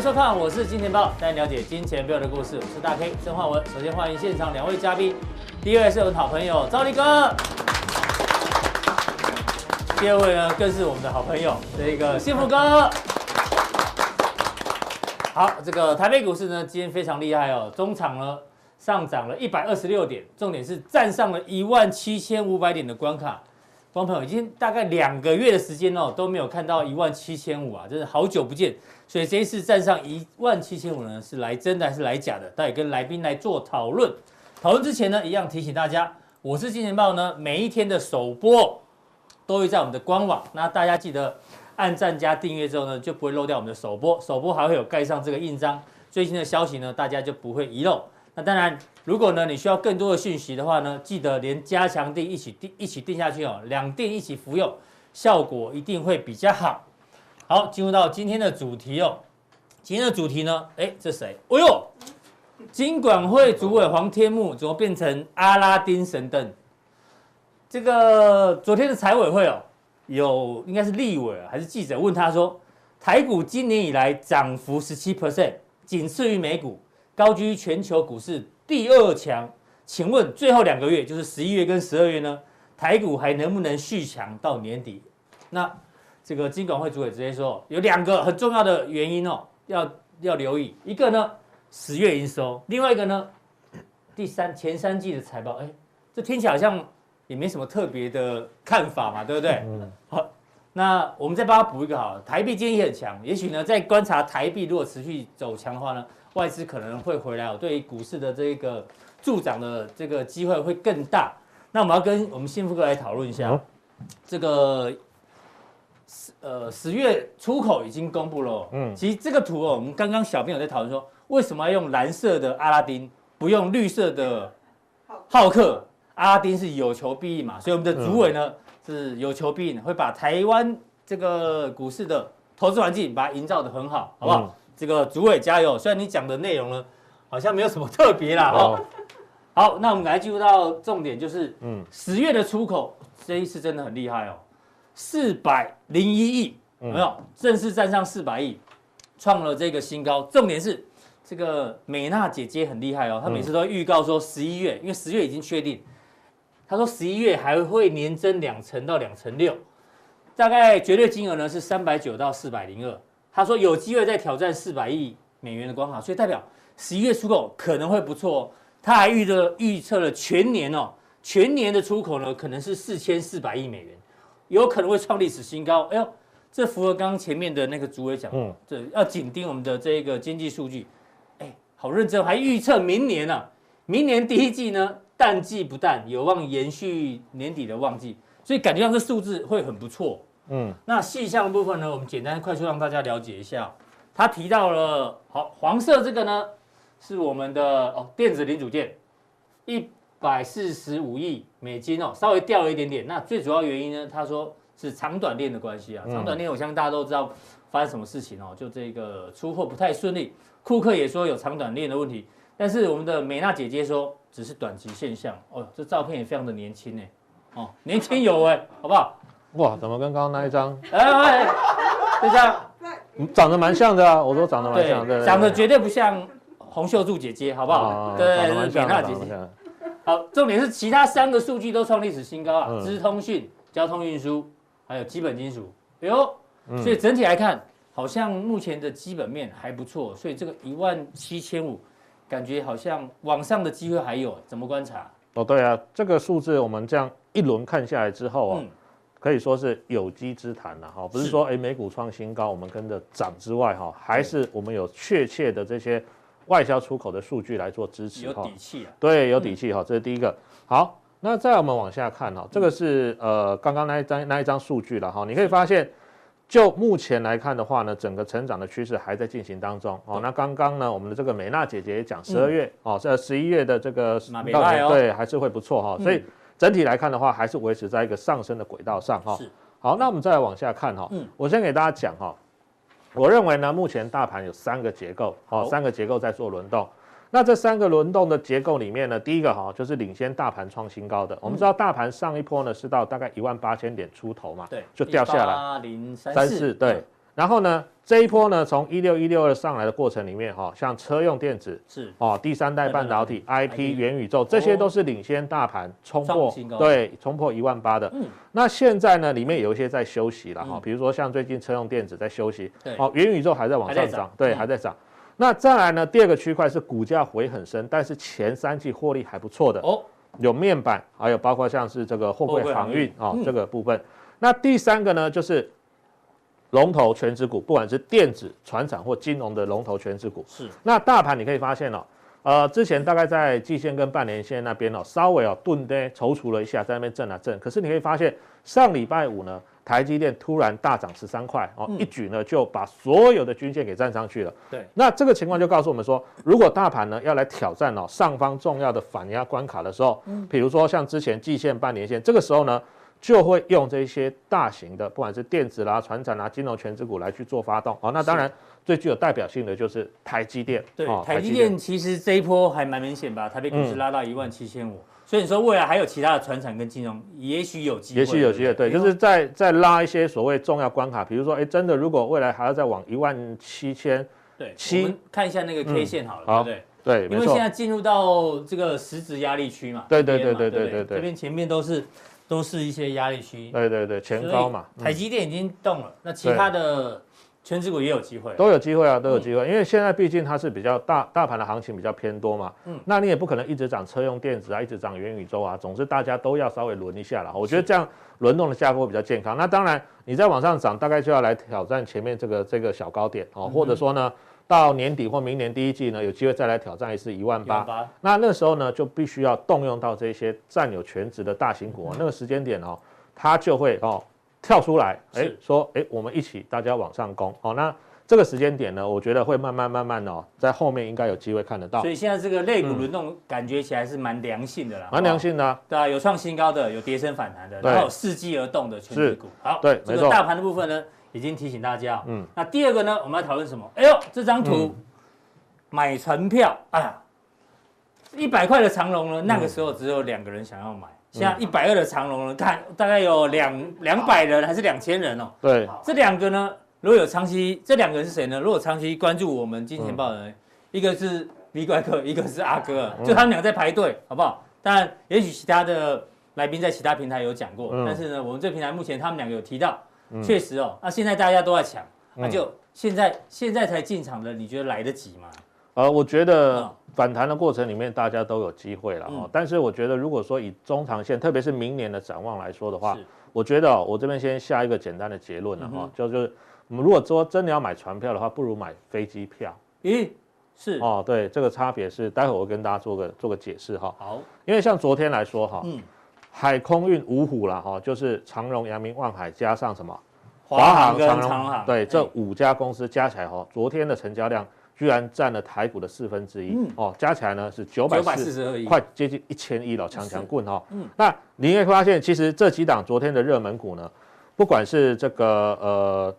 迎收看，我是金钱豹，带你了解金钱背后的故事。我是大 K 曾焕文。首先欢迎现场两位嘉宾，第一位是我的好朋友兆立哥，第二位呢更是我们的好朋友这个幸福哥。好，这个台北股市呢今天非常厉害哦，中场呢上涨了一百二十六点，重点是站上了一万七千五百点的关卡。观众朋友，已经大概两个月的时间哦，都没有看到一万七千五啊，真是好久不见。所以这一次站上一万七千五呢，是来真的还是来假的？待会跟来宾来做讨论。讨论之前呢，一样提醒大家，我是金钱豹呢，每一天的首播都会在我们的官网，那大家记得按赞加订阅之后呢，就不会漏掉我们的首播。首播还会有盖上这个印章，最新的消息呢，大家就不会遗漏。那当然。如果呢，你需要更多的讯息的话呢，记得连加强定一起定一起定下去哦，两定一起服用，效果一定会比较好。好，进入到今天的主题哦。今天的主题呢，哎，这谁？哎呦，金管会主委黄天牧怎么变成阿拉丁神灯？这个昨天的财委会哦，有应该是立委还是记者问他说，台股今年以来涨幅十七 percent，仅次于美股，高居全球股市。第二强，请问最后两个月就是十一月跟十二月呢，台股还能不能续强到年底？那这个金管会主委直接说，有两个很重要的原因哦，要要留意。一个呢，十月营收；另外一个呢，第三前三季的财报。哎，这听起来好像也没什么特别的看法嘛，对不对？嗯。好，那我们再帮他补一个好，台币今天也很强，也许呢，在观察台币如果持续走强的话呢。外资可能会回来哦，对于股市的这个助涨的这个机会会更大。那我们要跟我们幸福哥来讨论一下，哦、这个十呃十月出口已经公布了。嗯，其实这个图哦，我们刚刚小朋友在讨论说，为什么要用蓝色的阿拉丁，不用绿色的浩克？阿拉丁是有求必应嘛，所以我们的主委呢、嗯、是有求必应，会把台湾这个股市的投资环境把它营造得很好，好不好？嗯这个主委加油！虽然你讲的内容呢，好像没有什么特别啦。哦，好，那我们来进入到重点，就是嗯，十月的出口这一次真的很厉害哦，四百零一亿，有没有正式站上四百亿，创了这个新高。重点是这个美娜姐姐很厉害哦，她每次都预告说十一月，因为十月已经确定，她说十一月还会年增两成到两成六，大概绝对金额呢是三百九到四百零二。他说有机会再挑战四百亿美元的关卡，所以代表十一月出口可能会不错哦。他还预测预测了全年哦，全年的出口呢可能是四千四百亿美元，有可能会创历史新高。哎呦，这符合刚刚前面的那个主委讲，嗯，这要紧盯我们的这个经济数据。哎，好认真，还预测明年呢、啊，明年第一季呢淡季不淡，有望延续年底的旺季，所以感觉上这数字会很不错。嗯，那细项的部分呢，我们简单快速让大家了解一下。他提到了，好，黄色这个呢，是我们的哦电子零组件，一百四十五亿美金哦，稍微掉了一点点。那最主要原因呢，他说是长短链的关系啊。长短链，我相信大家都知道发生什么事情哦，就这个出货不太顺利。库克也说有长短链的问题，但是我们的美娜姐姐说只是短期现象。哦，这照片也非常的年轻呢，哦，年轻有为，好不好？哇，怎么跟刚刚那一张？哎，就这样，长得蛮像的啊！我说长得蛮像，对，长得绝对不像洪秀柱姐姐，好不好？对，是美娜姐姐。好，重点是其他三个数据都创历史新高啊！资通讯、交通运输，还有基本金属。哎呦，所以整体来看，好像目前的基本面还不错，所以这个一万七千五，感觉好像往上的机会还有，怎么观察？哦，对啊，这个数字我们这样一轮看下来之后啊。可以说是有机之谈了哈，不是说哎美股创新高，我们跟着涨之外哈，还是我们有确切的这些外销出口的数据来做支持哈，有底气啊，对，有底气哈，这是第一个。好，那再我们往下看哈，这个是呃刚刚那一张那一张数据了哈，你可以发现，就目前来看的话呢，整个成长的趋势还在进行当中哦。那刚刚呢，我们的这个美娜姐姐也讲十二月哦，这十一月的这个对还是会不错哈，所以。整体来看的话，还是维持在一个上升的轨道上哈。是。好，那我们再来往下看哈。嗯。我先给大家讲哈，我认为呢，目前大盘有三个结构，好，三个结构在做轮动。那这三个轮动的结构里面呢，第一个哈，就是领先大盘创新高的。我们知道大盘上一波呢是到大概一万八千点出头嘛，对，就掉下来。八零三四。对。然后呢，这一波呢，从一六一六二上来的过程里面，哈，像车用电子是。哦，第三代半导体、IP、元宇宙，这些都是领先大盘冲破对冲破一万八的。嗯，那现在呢，里面有一些在休息了哈，嗯。比如说像最近车用电子在休息，对。哦，元宇宙还在往上涨对，嗯。还在涨。那再来呢，第二个区块是股价回很深，但是前三季获利还不错的，哦，有面板，还有包括像是这个货柜航运。啊、嗯。这个部分。那第三个呢，就是龙头全指股，不管是电子、船产或金融的龙头全指股。是那大盘你可以发现哦，呃，之前大概在季线跟半年线那边哦，稍微哦顿跌踌躇了一下，在那边震啊震。可是你可以发现，上礼拜五呢，台积电突然大涨十三块哦，嗯一举呢就把所有的均线给站上去了。对，那这个情况就告诉我们说，如果大盘呢要来挑战哦上方重要的反压关卡的时候，嗯比如说像之前季线、半年线，这个时候呢就会用这些大型的，不管是电子啦、传产啦、金融全值股来去做发动。哦，那当然最具有代表性的就是台积电。对，哦台积电。其实这一波还蛮明显吧，台北股市拉到一万七千五，所以你说未来还有其他的传产跟金融，也许有机会，也许有机会，对，就是在在拉一些所谓重要关卡，比如说，哎，真的如果未来还要再往一万七千，对，七看一下那个 K 线好了，好对不对？对，因为现，在进入到这个实质压力区嘛，对对对对？对对对。这边前面都是都是一些压力区，对对对，前高嘛，台积电已经动了，那其他的权值股也有机会，都有机会啊，都有机会，因为现在毕竟它是比较大大盘的行情比较偏多嘛，嗯，那你也不可能一直涨车用电子啊，一直涨元宇宙啊，总之大家都要稍微轮一下了，我觉得这样轮动的架构比较健康。那当然你再往上涨，大概就要来挑战前面这个这个小高点哦，或者说呢，到年底或明年第一季呢，有机会再来挑战一次一万八。八，那那时候呢，就必须要动用到这些占有全值的大型股、哦，那个时间点哦，它就会哦跳出来，哎是，说哎，我们一起大家往上攻哦。那这个时间点呢，我觉得会慢慢慢慢哦，在后面应该有机会看得到所，以现在这个类股轮动感觉起来是蛮良性的啦，蛮良性的、啊。对啊，有创新高的，有跌升反弹的，然后有伺机而动的全值股。好，对没错这个大盘的部分呢，已经提醒大家。嗯嗯，那第二个呢，我们要讨论什么？哎呦，这张图、买船票，哎呀，一百块的长龙呢，那个时候只有两个人想要买，现在一百二的长龙呢，看大概有两两百人还是两千人哦。对，这两个呢，如果有长期，这两个人是谁呢？如果长期关注我们金钱豹的人，一个是 V 怪客，一个是阿哥，就他们俩在排队，好不好？当然，也许其他的来宾在其他平台有讲过，嗯但是呢，我们这平台目前他们两个有提到，确实哦，那现在大家都在抢，那就现在现在才进场的，你觉得来得及吗？呃，我觉得嗯。反弹的过程里面，大家都有机会了哈、嗯但是我觉得，如果说以中长线，特别是明年的展望来说的话，我觉得、哦、我这边先下一个简单的结论了哈、嗯就就是我们如果说真的要买船票的话，不如买飞机票。咦，是。哦。对，这个差别是，待会我会跟大家做个做个解释哈。好，因为像昨天来说哈，嗯，海空运五虎啦哈，就是长荣、阳明、万海加上什么？华航跟长荣。航，对，这哎五家公司加起来哈，昨天的成交量居然占了台股的四分之一嗯。哦，加起来呢是九百四四十二亿，快接近一千亿了，强强棍哈。嗯。那你也会发现，其实这几档昨天的热门股呢，不管是这个呃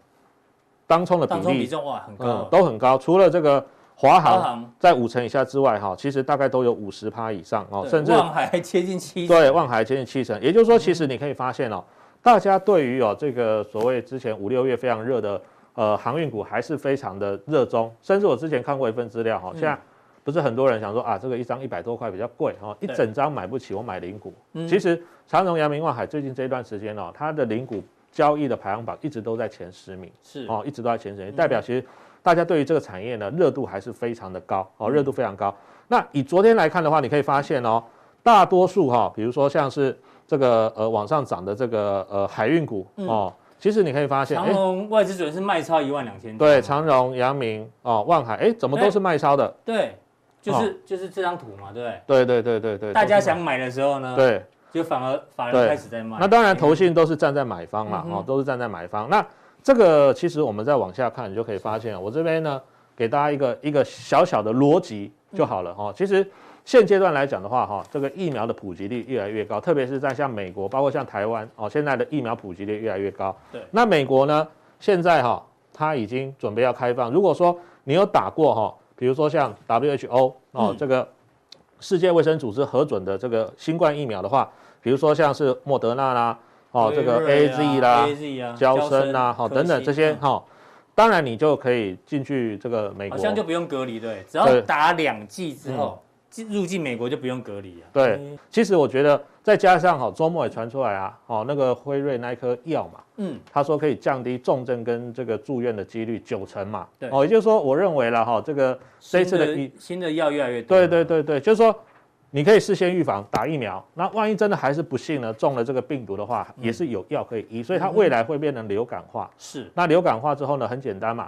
当冲的比当中比例，重哇很高。都很高，除了这个华航在五成以下之外哈，其实大概都有五十趴以上哦，甚至望海还接近七，对，望海接近七成，也就是说，其实你可以发现哦，大家对于哦这个所谓之前五六月非常热的呃航运股还是非常的热衷，甚至我之前看过一份资料哈，现在不是很多人想说啊，这个一张一百多块比较贵哦，一整张买不起，我买零股。嗯。其实长荣、阳明、望海最近这一段时间哦，它的零股交易的排行榜一直都在前十名是。哦，一直都在前十名，代表其实大家对于这个产业呢热度还是非常的高哦，热度非常高。那以昨天来看的话，你可以发现哦，大多数哈、哦，比如说像是这个呃往上涨的这个呃海运股哦，其实你可以发现，长哎，荣外资准是卖超一万两千，对，长荣、阳明哦、万海，哎，怎么都是卖超的？对，就是就是这张图嘛，对不对？对对对对对，大家想买的时候呢，对。就反而法人对开始在卖。那当然，投信都是站在买方嘛，哦，都是站在买方。那这个其实我们再往下看，你就可以发现，我这边呢给大家一个一个小小的逻辑就好了哈。其实现阶段来讲的话，哈，这个疫苗的普及率越来越高，特别是在像美国，包括像台湾哦，现在的疫苗普及率越来越高。对那美国呢，现在哈，它已经准备要开放。如果说你有打过哈，比如说像 WHO 哦嗯，这个世界卫生组织核准的这个新冠疫苗的话。比如说像是莫德纳啦，哦，这个 A Z 啦啊，娇生啦，好等等这些哈，哈，当然你就可以进去这个美国，好像就不用隔离，对，只要打两剂之后。入境美国就不用隔离啊。对，其实我觉得再加上哈，周末也传出来啊，哦，那个辉瑞那一颗药嘛，嗯，他说可以降低重症跟这个住院的几率九成嘛。对，哦，也就是说，我认为了哈，这个这次的新的药越来越多。对对对对，就是说你可以事先预防打疫苗，那万一真的还是不幸呢中了这个病毒的话，也是有药可以医，所以它未来会变成流感化。是，那流感化之后呢，很简单嘛，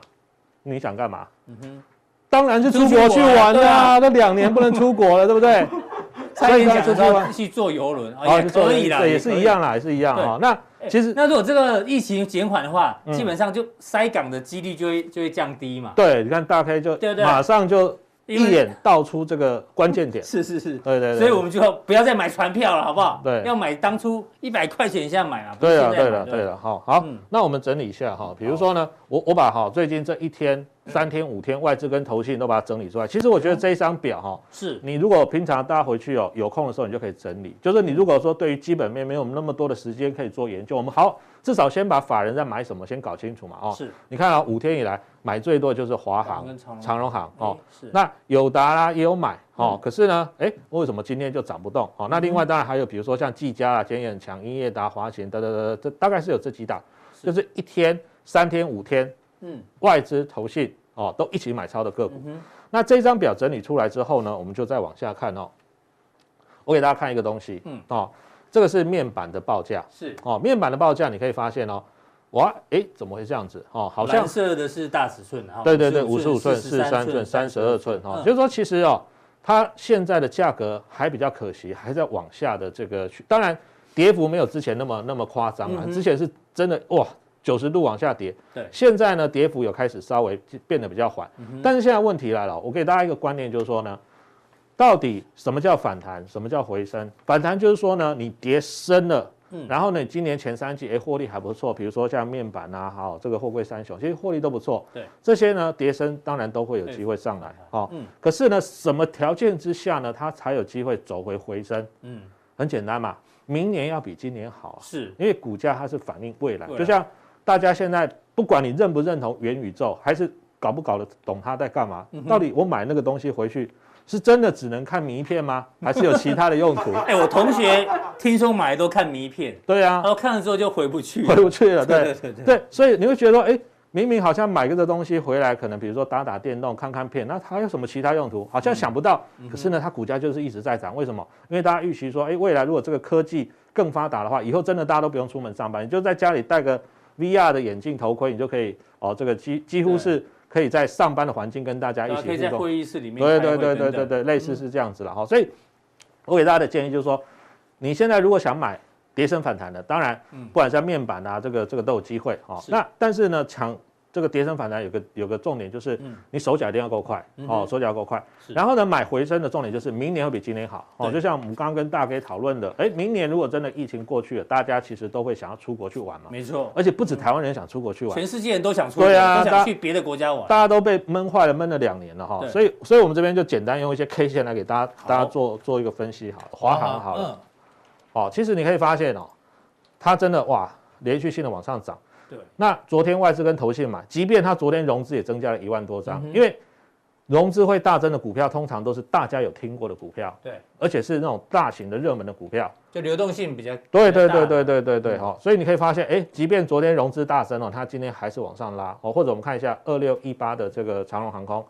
你想干嘛？嗯哼。当然是出国去玩啦，都两年不能出国了，对不对？所以讲说去坐游轮啊，也可以啦，也是一样啦，也是一样啊。那其实那如果这个疫情减缓的话，基本上就塞港的几率就会就会降低嘛。对，你看大 K 就马上就。一眼道出这个关键点，是是是，对对对，所以我们就不要再买船票了，好不好？对，要买当初一百块钱以下买啊。对啊，对了，对了，好，好，那我们整理一下哈，比如说呢，我我把哈最近这一天、三天、五天外资跟投信都把它整理出来。其实我觉得这一张表哈，是你如果平常大家回去哦有空的时候，你就可以整理。就是你如果说对于基本面没有那么多的时间可以做研究，我们好。至少先把法人在买什么先搞清楚嘛，哦，是，你看啊，五天以来买最多的就是华航、长荣。航，哦，是，那友达啦也有买，哦，可是呢，哎，为什么今天就涨不动？哦，那另外当然还有，比如说像技嘉啊，今天也很强，英业达、华勤，等等等，这大概是有这几档，就是一天、三天、五天，嗯，外资、投信，哦，都一起买超的个股。那这张表整理出来之后呢，我们就再往下看哦，我给大家看一个东西，嗯，哦。这个是面板的报价，是。哦，面板的报价你可以发现哦，哇，哎，怎么会这样子？哦，好像蓝色的是大尺寸啊，对对对，五十五寸、四十三寸、三十二寸，哈，就是说其实哦，它现在的价格还比较可惜，还在往下的这个去，当然跌幅没有之前那么那么夸张啊，之前是真的哇，九十度往下跌，对，现在呢跌幅有开始稍微变得比较缓，但是现在问题来了，我给大家一个观念，就是说呢。到底什么叫反弹？什么叫回升？反弹就是说呢，你跌深了，嗯，然后呢，今年前三季哎获利还不错，比如说像面板啊，好这个货柜三雄，其实获利都不错。对，这些呢跌升当然都会有机会上来，好，嗯，可是呢，什么条件之下呢，它才有机会走回回升？嗯，很简单嘛，明年要比今年好，是因为股价它是反映未来，就像大家现在不管你认不认同元宇宙，还是搞不搞得懂它在干嘛，到底我买那个东西回去。是真的只能看名片吗？还是有其他的用途？哎，我同学听说买都看名片。对啊，然后看了之后就回不去，回不去了。对对对对，所以你会觉得说，哎，明明好像买个这东西回来，可能比如说打打电动、看看片，那它有什么其他用途？好像想不到。可是呢，它股价就是一直在涨。为什么？因为大家预期说，哎，未来如果这个科技更发达的话，以后真的大家都不用出门上班，你就在家里戴个 VR 的眼镜头盔，你就可以哦，这个几几乎是。可以在上班的环境跟大家一起互动，可以在会议室里面，对对对对对对，类似是这样子了哈。所以，我给大家的建议就是说，你现在如果想买跌升反弹的，当然，不管是面板啊，这个这个都有机会哈。那但是呢，抢。这个跌升反弹有个有个重点就是，你手脚一定要够快哦，手脚要够快。然后呢，买回升的重点就是明年会比今年好哦。就像我们刚刚跟大 K 讨论的，哎，明年如果真的疫情过去了，大家其实都会想要出国去玩嘛。没错，而且不止台湾人想出国去玩，全世界人都想出国，对啊，都想去别的国家玩。大家都被闷坏了，闷了两年了哈。所以，所以我们这边就简单用一些 K 线来给大家大家做做一个分析，好，华航好了，哦，其实你可以发现哦，它真的哇，连续性的往上涨。对，那昨天外资跟投信买，即便它昨天融资也增加了一万多张，因为融资会大增的股票，通常都是大家有听过的股票，对，而且是那种大型的热门的股票，就流动性比较，对对对对对对对，好，所以你可以发现，哎，即便昨天融资大增哦，它今天还是往上拉哦，或者我们看一下二六一八的这个长荣航空，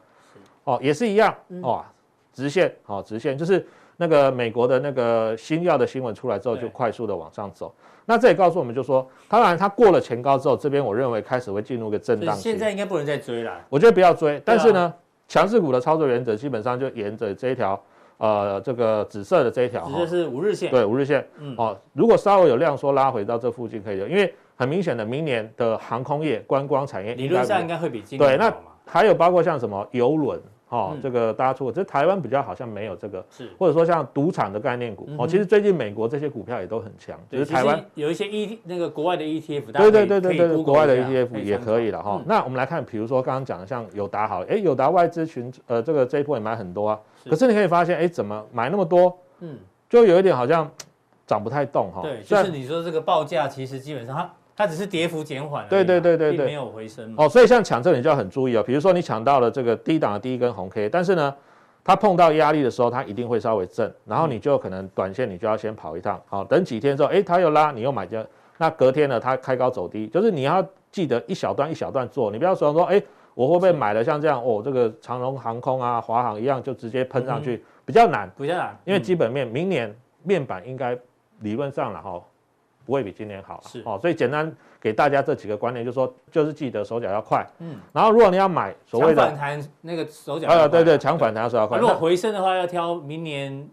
哦，也是一样，哦，直线，哦，直线就是。那个美国的那个新药的新闻出来之后，就快速的往上走。那这也告诉我们，就说，当然它过了前高之后，这边我认为开始会进入一个震荡。现在应该不能再追了。我觉得不要追，但是呢，强势股的操作原则基本上就沿着这一条，呃，这个紫色的这一条，这是五日线。对，五日线。嗯。哦，如果稍微有量缩拉回到这附近可以的，因为很明显的，明年的航空业、观光产业理论上应该会比今年。对，那还有包括像什么游轮。哦，这个大家出，这台湾比较好像没有这个，是或者说像赌场的概念股哦，其实最近美国这些股票也都很强，就是台湾有一些 E 那个国外的 ETF，对对对对对，国外的 ETF 也可以了哈。那我们来看，比如说刚刚讲的像友达好了，哎，友达外资群呃这个这一波也买很多啊，可是你可以发现，哎，怎么买那么多？嗯，就有一点好像涨不太动哈。对，就是你说这个报价其实基本上它它只是跌幅减缓，对对对对对，没有回升哦，所以像抢这里就要很注意哦。比如说你抢到了这个低档的第一根红 K，但是呢，它碰到压力的时候，它一定会稍微震，然后你就可能短线你就要先跑一趟，好，等几天之后，哎，它又拉，你又买进，那隔天呢，它开高走低，就是你要记得一小段一小段做，你不要说说，哎，我会不会买了像这样哦，这个长荣航空啊、华航一样就直接喷上去，嗯、比较难，比较难，因为基本面明年面板应该理论上了哈。不会比今年好，是。哦，所以简单给大家这几个观念，就是说，就是记得手脚要快，嗯，然后如果你要买所谓的反弹，那个手脚，呃，对对，抢反弹手脚要快。如果回升的话，要挑明年，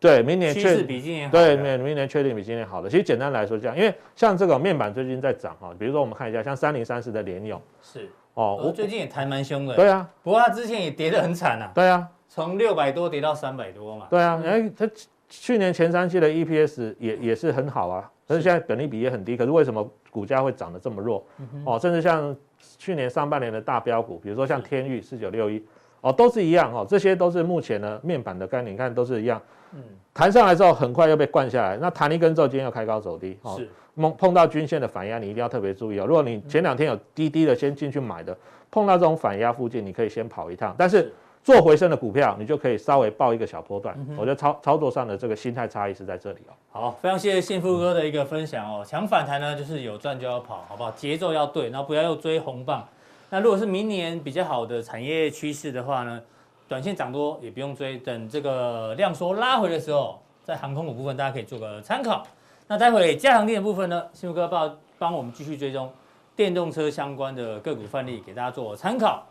对，明年趋势比今年好，对，明明年确定比今年好的。其实简单来说这样，因为像这个面板最近在涨哈，比如说我们看一下，像三零三四的联咏，是。哦，我最近也弹蛮凶的，对啊，不过它之前也跌得很惨啊，对啊，从六百多跌到三百多嘛，对啊，哎，它去年前三季的 EPS 也也是很好啊。但是现在本利比也很低，可是为什么股价会涨得这么弱？哦，甚至像去年上半年的大标股，比如说像天域四九六一，哦，都是一样哦，这些都是目前呢面板的概念，你看都是一样。嗯，弹上来之后很快又被灌下来，那弹一根之后今天又开高走低，哦，碰碰到均线的反压，你一定要特别注意哦。如果你前两天有低低的先进去买的，碰到这种反压附近，你可以先跑一趟，但是。做回升的股票，你就可以稍微抱一个小波段。我觉得操操作上的这个心态差异是在这里哦。好，非常谢谢幸福哥的一个分享哦。抢反弹呢，就是有赚就要跑，好不好？节奏要对，然后不要又追红棒。那如果是明年比较好的产业趋势的话呢，短线涨多也不用追，等这个量缩拉回的时候，在航空股部分大家可以做个参考。那待会加强錠的部分呢，幸福哥帮帮我们继续追踪电动车相关的个股范例，给大家做参考。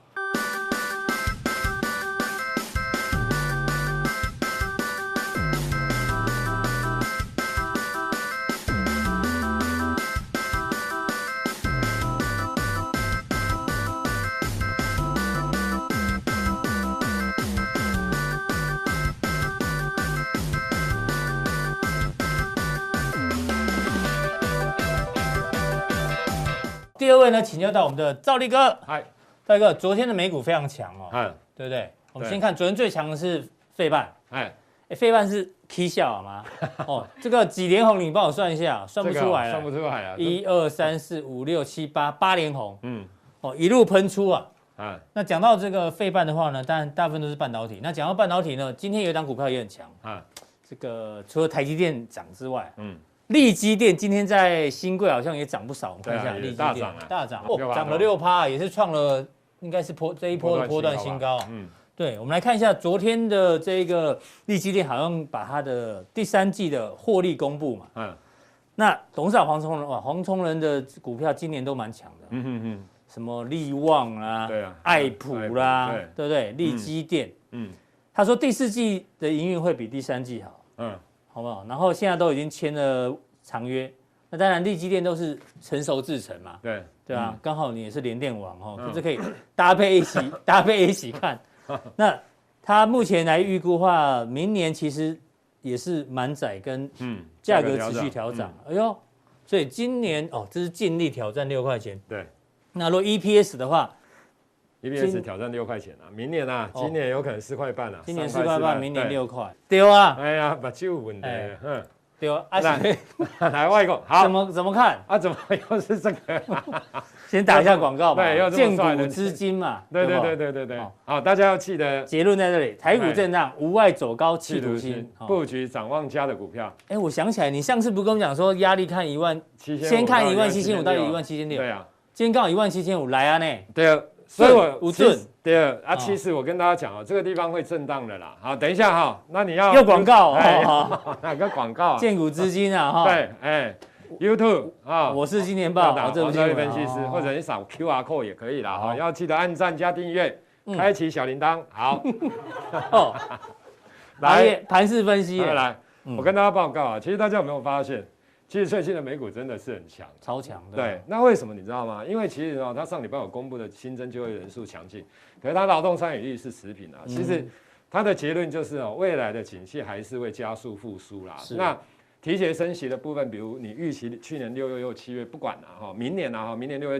位呢，请教到我们的赵力哥。嗨，兆立哥，昨天的美股非常强哦，嗯，对不对？我们先看昨天最强的是费半，哎，费半是 K 笑好吗？哦，这个几连红，你帮我算一下，算不出来了，算不出来啊。一二三四五六七八八连红，嗯，哦，一路喷出啊。啊，那讲到这个费半的话呢，当然大部分都是半导体。那讲到半导体呢，今天有一档股票也很强啊，这个除了台积电涨之外，嗯。力积电今天在新贵好像也涨不少，我们看一下利基电大涨大涨哦，涨了六趴，也是创了应该是波这一波的波段新高。嗯，对，我们来看一下昨天的这个利基电，好像把它的第三季的获利公布嘛。嗯，那董事长黄崇仁哇，黄崇仁的股票今年都蛮强的。嗯嗯嗯，什么利旺啊，对啊，爱普啦，对不对？力积电，嗯，他说第四季的营运会比第三季好。嗯。好不好？然后现在都已经签了长约，那当然力积电都是成熟制成嘛。对对啊，嗯、刚好你也是联电王哦，就、嗯、是可以搭配一起搭配一起看。那它目前来预估的话，明年其实也是满载跟嗯价格持续调涨。嗯、哎呦，所以今年哦，这是尽力挑战六块钱。对，那如果 EPS 的话。EPS 挑战六块钱啊！明年啊，今年有可能四块半啊。今年四块半，明年六块。对啊！哎呀，把旧问题。嗯，对啊。来，来外公，好。怎么怎么看？啊，怎么 又是这个？先打一下广告吧。对，荐股资金嘛。对对对对对对。好，大家要记得结论在这里：台股震荡，无外走高，企图心，布局展望家的股票。哎，我想起来，你上次不跟我讲说压力看一万七千，先看一万七千五到一万七千六。对啊。今天刚好一万七千五来啊呢。对啊。所以我五寸，对啊，其实我跟大家讲哦，这个地方会震荡的啦。好，等一下哈，那你要要广告哦，哪个广告？建股资金啊，哈。对，哎，YouTube 啊，我是金钱爆，我这是分析师，或者你扫 QR code 也可以啦。哈，要记得按赞加订阅，开启小铃铛。好，哦，来盘势分析，来，我跟大家报告啊，其实大家有没有发现？其实最近的美股真的是很强，超强的。对，那为什么你知道吗？因为其实哦，它上礼拜有公布的新增就业人数强劲，可是它劳动参与率是持平啊。其实它的结论就是哦，未来的景气还是会加速复苏啦。是。那提前升息的部分，比如你预期去年六月又七月不管了哈，明年啊哈，明年六月，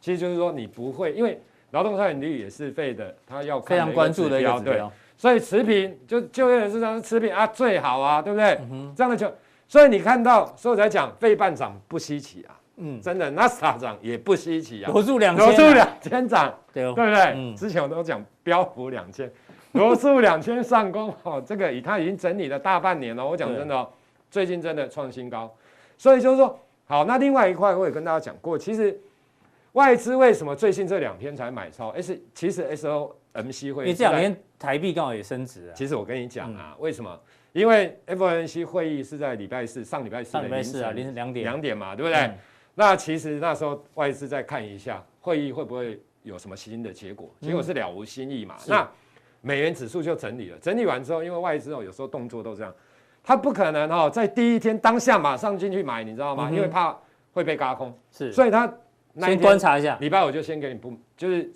其实就是说你不会，因为劳动参与率也是费的，它要非常关注的一个指标。对，所以持平就就业人数上是持平啊，最好啊，对不对？这样的就。所以你看到，所以我才讲费半涨不稀奇啊，嗯，真的，纳斯达涨也不稀奇啊，罗素两千，罗素两千涨，对对不对？嗯，之前我都讲标普两千，罗素两千上攻，哦，这个以它已经整理了大半年了，我讲真的哦，最近真的创新高，所以就是说，好，那另外一块我也跟大家讲过，其实外资为什么最近这两天才买超？S 其实 SOMC 会，因为这两天台币刚好也升值啊。其实我跟你讲啊，为什么？因为 FOMC 会议是在礼拜四，上礼拜四的凌晨凌晨两点。两点嘛，对不对？嗯、那其实那时候外资再看一下会议会不会有什么新的结果，结果是了无新意嘛。嗯、那美元指数就整理了，整理完之后，因为外资哦有时候动作都这样，他不可能哦在第一天当下马上进去买，你知道吗？嗯、因为怕会被嘎空，是，所以他先观察一下，礼拜五就先给你不就是。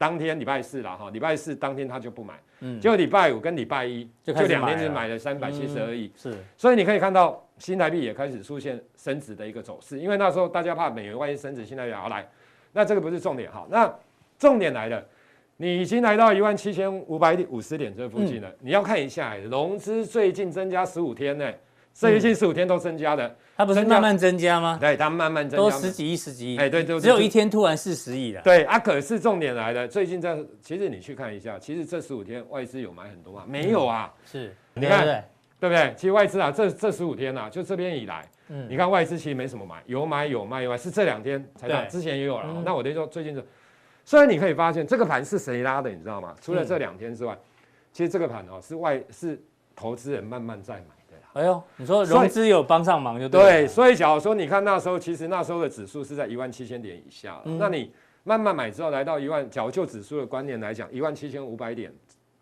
当天礼拜四了哈，礼拜四当天他就不买，嗯，就礼拜五跟礼拜一就两天只买了三百七十二亿，是，所以你可以看到新台币也开始出现升值的一个走势，因为那时候大家怕美元万一升值，新台币要来，那这个不是重点哈，那重点来了，你已经来到一万七千五百五十点这附近了，嗯、你要看一下，融资最近增加十五天呢。这一近十五天都增加的，它不是慢慢增加吗？对，它慢慢增加，都十几亿、十几亿。哎，对，对，只有一天突然四十亿了。对啊，可是重点来了，最近在，其实你去看一下，其实这十五天外资有买很多吗？没有啊。是，你看，对不对？其实外资啊，这这十五天啊，就这边以来，嗯，你看外资其实没什么买，有买有卖有卖，是这两天才涨，之前也有了。那我等于说最近这，虽然你可以发现这个盘是谁拉的，你知道吗？除了这两天之外，其实这个盘哦是外是投资人慢慢在买。哎呦，你说融资有帮上忙就对。对，所以假如说你看那时候，其实那时候的指数是在一万七千点以下，嗯、那你慢慢买之后来到一万，假如就指数的观念来讲，一万七千五百点、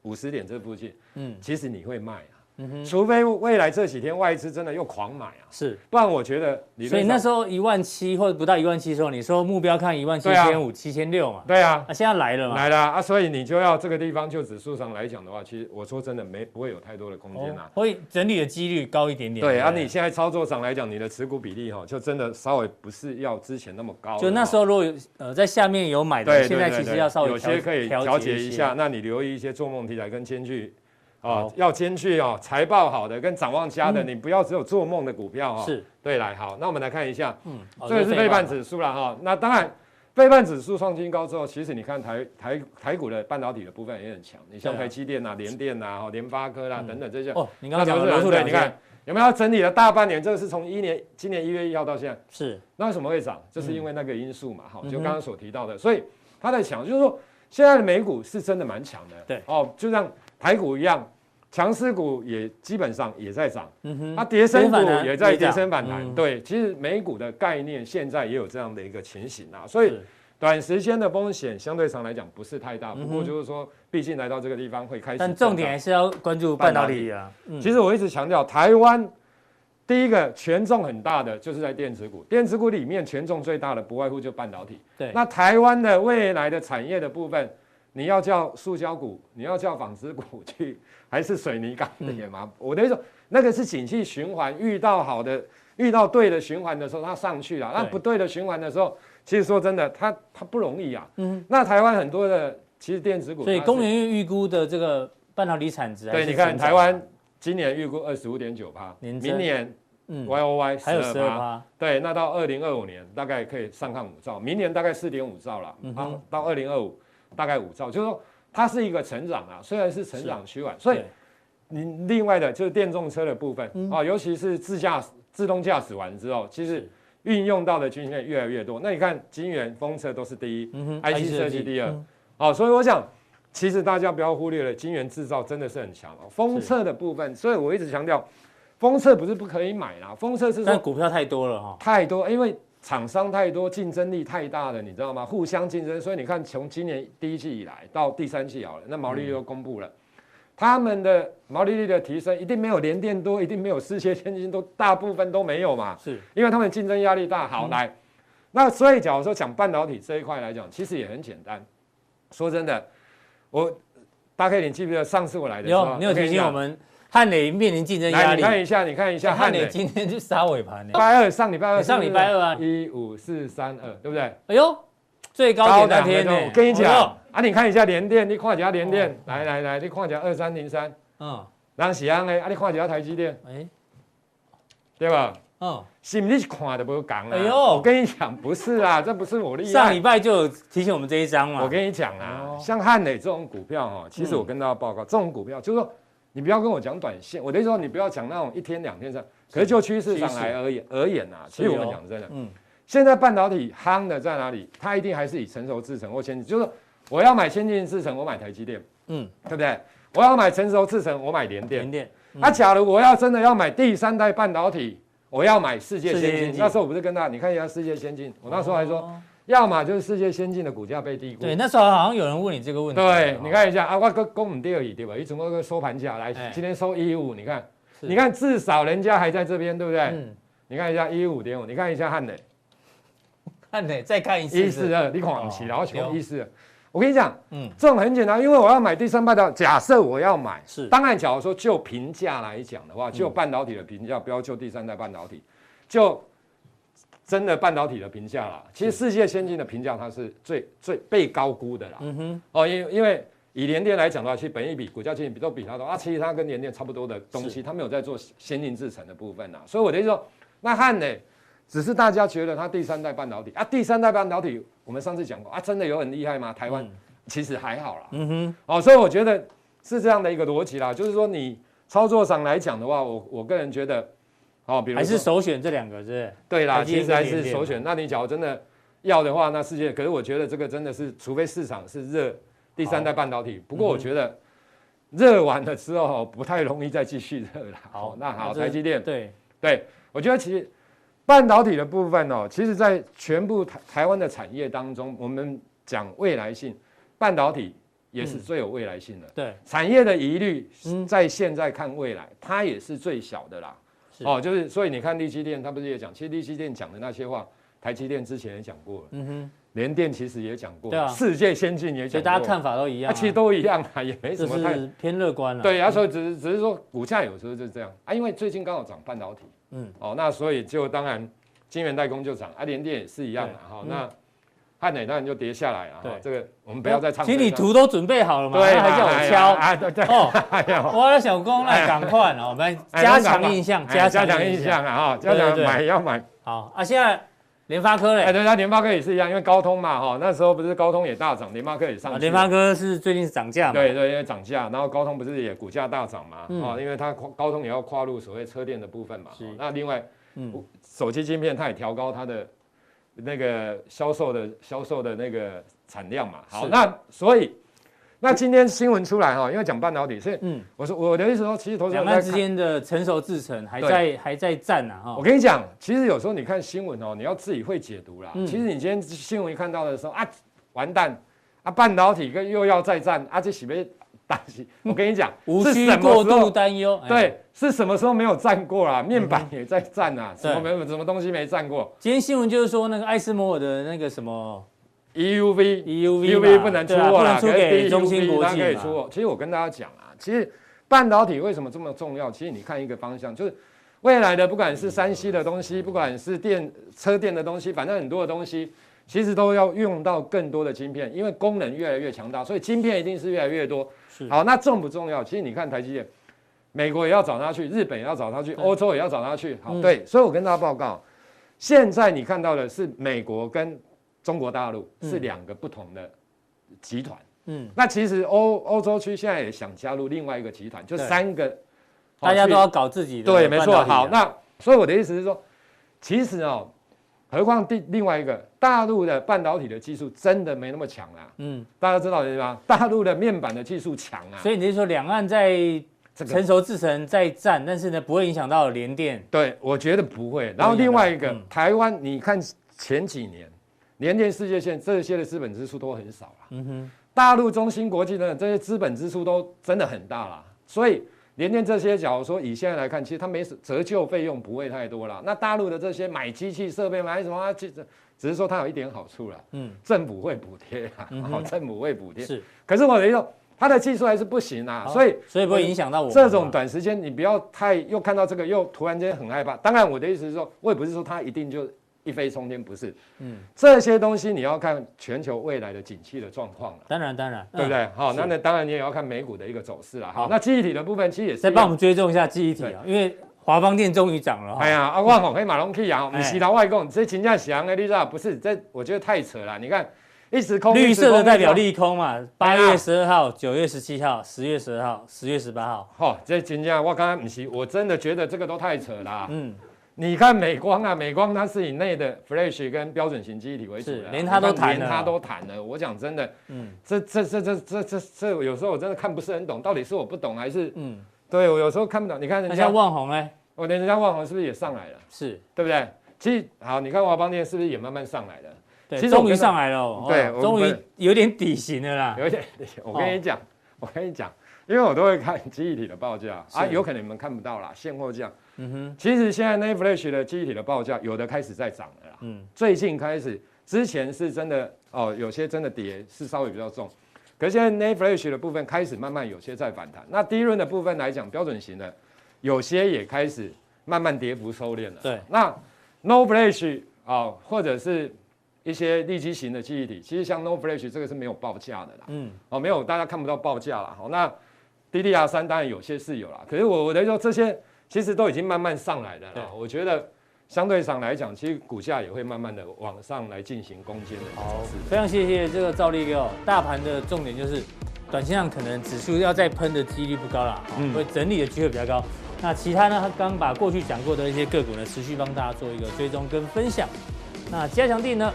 五十点这附近，嗯，其实你会卖啊。嗯哼，除非未来这几天外资真的又狂买啊，是，不然我觉得你。所以那时候一万七或者不到一万七的时候，你说目标看一万七千五、七千六嘛？对啊，那现在来了嘛？来了啊，所以你就要这个地方就指数上来讲的话，其实我说真的没不会有太多的空间啊，会整理的几率高一点点。对啊，你现在操作上来讲，你的持股比例哈，就真的稍微不是要之前那么高。就那时候如果有呃在下面有买的，现在其实要稍微有些可以调节一下，那你留意一些做梦题材跟兼具。啊，好要兼具哦，财报好的跟展望佳的，嗯、你不要只有做梦的股票哈、哦。是，对，来好，那我们来看一下，嗯，这个是费半指数了哈。那当然，费半指数创新高之后，其实你看台台台股的半导体的部分也很强，你像台积电呐、啊、联电呐、啊、哈联发科啦、啊、等等这些。哦，你刚刚讲的对，你看有没有整理了大半年？这个是从一年今年一月一号到现在。是，那为什么会涨？就是因为那个因素嘛，哈、嗯，就刚刚所提到的。所以他在强，就是说现在的美股是真的蛮强的。对，哦，就像台股一样。强势股也基本上也在涨，嗯哼，它跌升股也在跌升反弹，对，其实美股的概念现在也有这样的一个情形啊，所以短时间的风险相对上来讲不是太大，不过就是说，毕竟来到这个地方会开始，但重点还是要关注半导体啊。其实我一直强调，台湾第一个权重很大的就是在电子股，电子股里面权重最大的不外乎就半导体，对，那台湾的未来的产业的部分。你要叫塑胶股，你要叫纺织股 去，还是水泥钢铁吗？嗯、我的意思说，那个是景气循环，遇到好的，遇到对的循环的时候，它上去了；那不对的循环的时候，其实说真的，它它不容易啊。嗯，那台湾很多的其实电子股，所以工研院预估的这个半导体产值，对，你看台湾今年预估二十五点九趴，明年嗯。Y O Y 十二趴，对，那到二零二五年大概可以上看五兆，明年大概四点五兆了，嗯哼，到二零二五。大概五兆，就是说它是一个成长啊，虽然是成长趋缓，所以你另外的就是电动车的部分啊，尤其是自驾自动驾驶完之后，其实运用到的军舰越来越多。那你看金元封测都是第一，IC 设计第二，好，所以我想其实大家不要忽略了金元制造真的是很强哦。封测的部分，所以我一直强调，封测不是不可以买啦，封测是但股票太多了哈，太多，因为。厂商太多，竞争力太大了，你知道吗？互相竞争，所以你看，从今年第一季以来到第三季好了，那毛利率都公布了，嗯、他们的毛利率的提升一定没有联电多，一定没有世界先进都大部分都没有嘛，是因为他们竞争压力大。好，嗯、来，那所以假如说讲半导体这一块来讲，其实也很简单。说真的，我大概你记不记得上次我来的时候，你有提醒我们。汉磊面临竞争压力。你看一下，你看一下，汉磊今天就杀尾盘。礼拜二上礼拜二，上礼拜二啊，一五四三二，对不对？哎呦，最高点那天呢？我跟你讲啊，你看一下联电，你看一下联电，来来来，你看一下二三零三，嗯，然后喜安呢？啊，你看一下台积电，哎，对吧？嗯，是不是看的不讲了？哎呦，我跟你讲，不是啊，这不是我厉害。上礼拜就有提醒我们这一张嘛。我跟你讲啊，像汉磊这种股票哦，其实我跟大家报告，这种股票就是说，你不要跟我讲短线，我的意思说你不要讲那种一天两天这样。可是就趋势上来而言而言啊，其实我们讲真的，嗯，现在半导体夯的在哪里？它一定还是以成熟制程或先进，就是我要买先进制程，我买台积电，嗯，对不对？我要买成熟制程，我买联电，联电。那假如我要真的要买第三代半导体，我要买世界先进。那时候我不是跟他，你看一下世界先进，我那时候还说，要么就是世界先进的股价被低估。对，那时候好像有人问你这个问题。对，你看一下啊，我跟公母第二对吧？一总共个收盘价来，今天收一五，你看。你看，至少人家还在这边，对不对？嗯。你看一下一五点五，你看一下汉磊，汉磊再看一次。一四二，你狂起，然后全一四二。我跟你讲，嗯，这种很简单，因为我要买第三半导体，假设我要买，是。当然，假如说就评价来讲的话，就半导体的评价，不要就第三代半导体，就真的半导体的评价啦。其实世界先进的评价，它是最最被高估的啦。嗯哼。哦，因因为。以联电来讲的话，其实本一比股价其实都比它多啊。其实它跟联电差不多的东西，它没有在做先进制程的部分呐。所以我的意思说，那汉呢，只是大家觉得它第三代半导体啊，第三代半导体，我们上次讲过啊，真的有很厉害吗？台湾其实还好啦。嗯哼。哦，所以我觉得是这样的一个逻辑啦，就是说你操作上来讲的话，我我个人觉得，哦，比如还是首选这两个是？对啦，其实还是首选。那你假如真的要的话，那世界，可是我觉得这个真的是，除非市场是热。第三代半导体，不过我觉得热完了之后不太容易再继续热了。好，那好，台积电，对对，我觉得其实半导体的部分哦，其实在全部台台湾的产业当中，我们讲未来性，半导体也是最有未来性的。对，产业的疑虑，在现在看未来，它也是最小的啦。哦，就是所以你看力积电，他不是也讲，其实力积电讲的那些话，台积电之前也讲过了。嗯哼。联电其实也讲过，对啊，世界先进也讲过，所以大家看法都一样，啊其实都一样啊，也没什么太偏乐观了。对啊，所以只是只是说股价有时候就是这样啊，因为最近刚好涨半导体，嗯，哦，那所以就当然晶圆代工就涨啊，联电也是一样的哈。那汉磊当然就跌下来啊。对，这个我们不要再唱。其实你图都准备好了嘛？对，还叫我敲啊？对对哦，我的小工那赶快哦，我们加强印象，加强印象啊哈，加强买要买。好啊，现在。联发科嘞，哎，对，它联发科也是一样，因为高通嘛，哈，那时候不是高通也大涨，联发科也上去。联发科是最近是涨价嘛？对对，因为涨价，然后高通不是也股价大涨嘛？啊，因为它高通也要跨入所谓车电的部分嘛。是。那另外，嗯，手机晶片它也调高它的那个销售的销售的那个产量嘛。好，那所以。那今天新闻出来哈，因为讲半导体，所以嗯，我说我的意思说，其实投资者两岸之间的成熟制程还在还在战呢哈。我跟你讲，其实有时候你看新闻哦，你要自己会解读啦。其实你今天新闻一看到的时候啊，完蛋啊，半导体跟又要再战啊，这岂不是担心？我跟你讲，无需过度担忧。对，是什么时候没有战过啦？面板也在战啊，什么没有什么东西没战过？今天新闻就是说那个艾斯摩尔的那个什么。EUV，EUV 不能出货了，不能出给中芯国际可以出货。其实我跟大家讲啊，其实半导体为什么这么重要？其实你看一个方向，就是未来的不管是山西的东西，不管是电车电的东西，反正很多的东西，其实都要用到更多的晶片，因为功能越来越强大，所以晶片一定是越来越多。好，那重不重要？其实你看台积电，美国也要找他去，日本也要找他去，欧洲也要找他去。好，对，所以我跟大家报告，现在你看到的是美国跟。中国大陆是两个不同的集团，嗯，那其实欧欧洲区现在也想加入另外一个集团，就三个，大家都要搞自己的，对，没错。好，那所以我的意思是说，其实哦，何况第另外一个大陆的半导体的技术真的没那么强啊，嗯，大家知道对吧？大陆的面板的技术强啊，所以你是说两岸在成熟制程在战，但是呢不会影响到联电？对，我觉得不会。然后另外一个台湾，你看前几年。联电、世界线这些的资本支出都很少了。嗯哼，大陆中芯国际的这些资本支出都真的很大了。所以联电这些，假如说以现在来看，其实它没折旧费用不会太多了。那大陆的这些买机器设备买什么，其实只是说它有一点好处了。嗯，政府会补贴啊，好，政府会补贴。是，可是我的意思，它的技术还是不行啊。所以，所以不会影响到我。这种短时间，你不要太又看到这个，又突然间很害怕。当然，我的意思是说，我也不是说它一定就。一飞冲天不是，嗯，这些东西你要看全球未来的景气的状况了。当然，当然，对不对？好，那那当然你也要看美股的一个走势了。好，那记忆体的部分其实也是再帮我们追踪一下记忆体啊，因为华邦电终于涨了。哎呀，阿，万宏可以马龙 K 啊，你其他外供这金价翔的，你知道不是？这我觉得太扯了。你看，一直空，绿色的代表利空嘛。八月十二号、九月十七号、十月十二号、十月十八号。好，这金价我刚才不是，我真的觉得这个都太扯了。嗯。你看美光啊，美光它是以内的 Flash 跟标准型记忆体为主的，连它都谈了，连它都谈了。我讲真的，嗯，这这这这这这这有时候我真的看不是很懂，到底是我不懂还是嗯，对我有时候看不懂。你看人家旺宏哎，我连人家旺宏是不是也上来了？是对不对？其实好，你看华邦电是不是也慢慢上来了？对，其实终于上来了，对，终于有点底型了啦，有点。我跟你讲，我跟你讲，因为我都会看记忆体的报价啊，有可能你们看不到啦，现货价。嗯哼，其实现在 NAND Flash 的记忆体的报价有的开始在涨了啦。嗯，最近开始，之前是真的哦，有些真的跌是稍微比较重，可是现在 NAND Flash 的部分开始慢慢有些在反弹。那 DRAM 的部分来讲，标准型的有些也开始慢慢跌幅收敛了。对，那 NOR Flash 啊，或者是一些利基型的记忆体，其实像 NOR Flash 这个是没有报价的啦。嗯，哦，没有，大家看不到报价了。好，那 DDR 三当然有些是有啦，可是我我的说这些。其实都已经慢慢上来了啦，我觉得相对上来讲，其实股价也会慢慢的往上来进行攻坚的。好，非常谢谢这个赵立哥。大盘的重点就是，短线上可能指数要再喷的几率不高啦，嗯，会整理的机会比较高。那其他呢，他刚把过去讲过的一些个股呢，持续帮大家做一个追踪跟分享。那加强地呢，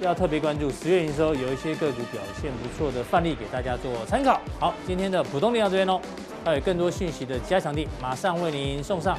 要特别关注十月营收有一些个股表现不错的范例给大家做参考。好，今天的普通力到这边喽。还有更多讯息的加强地，马上为您送上。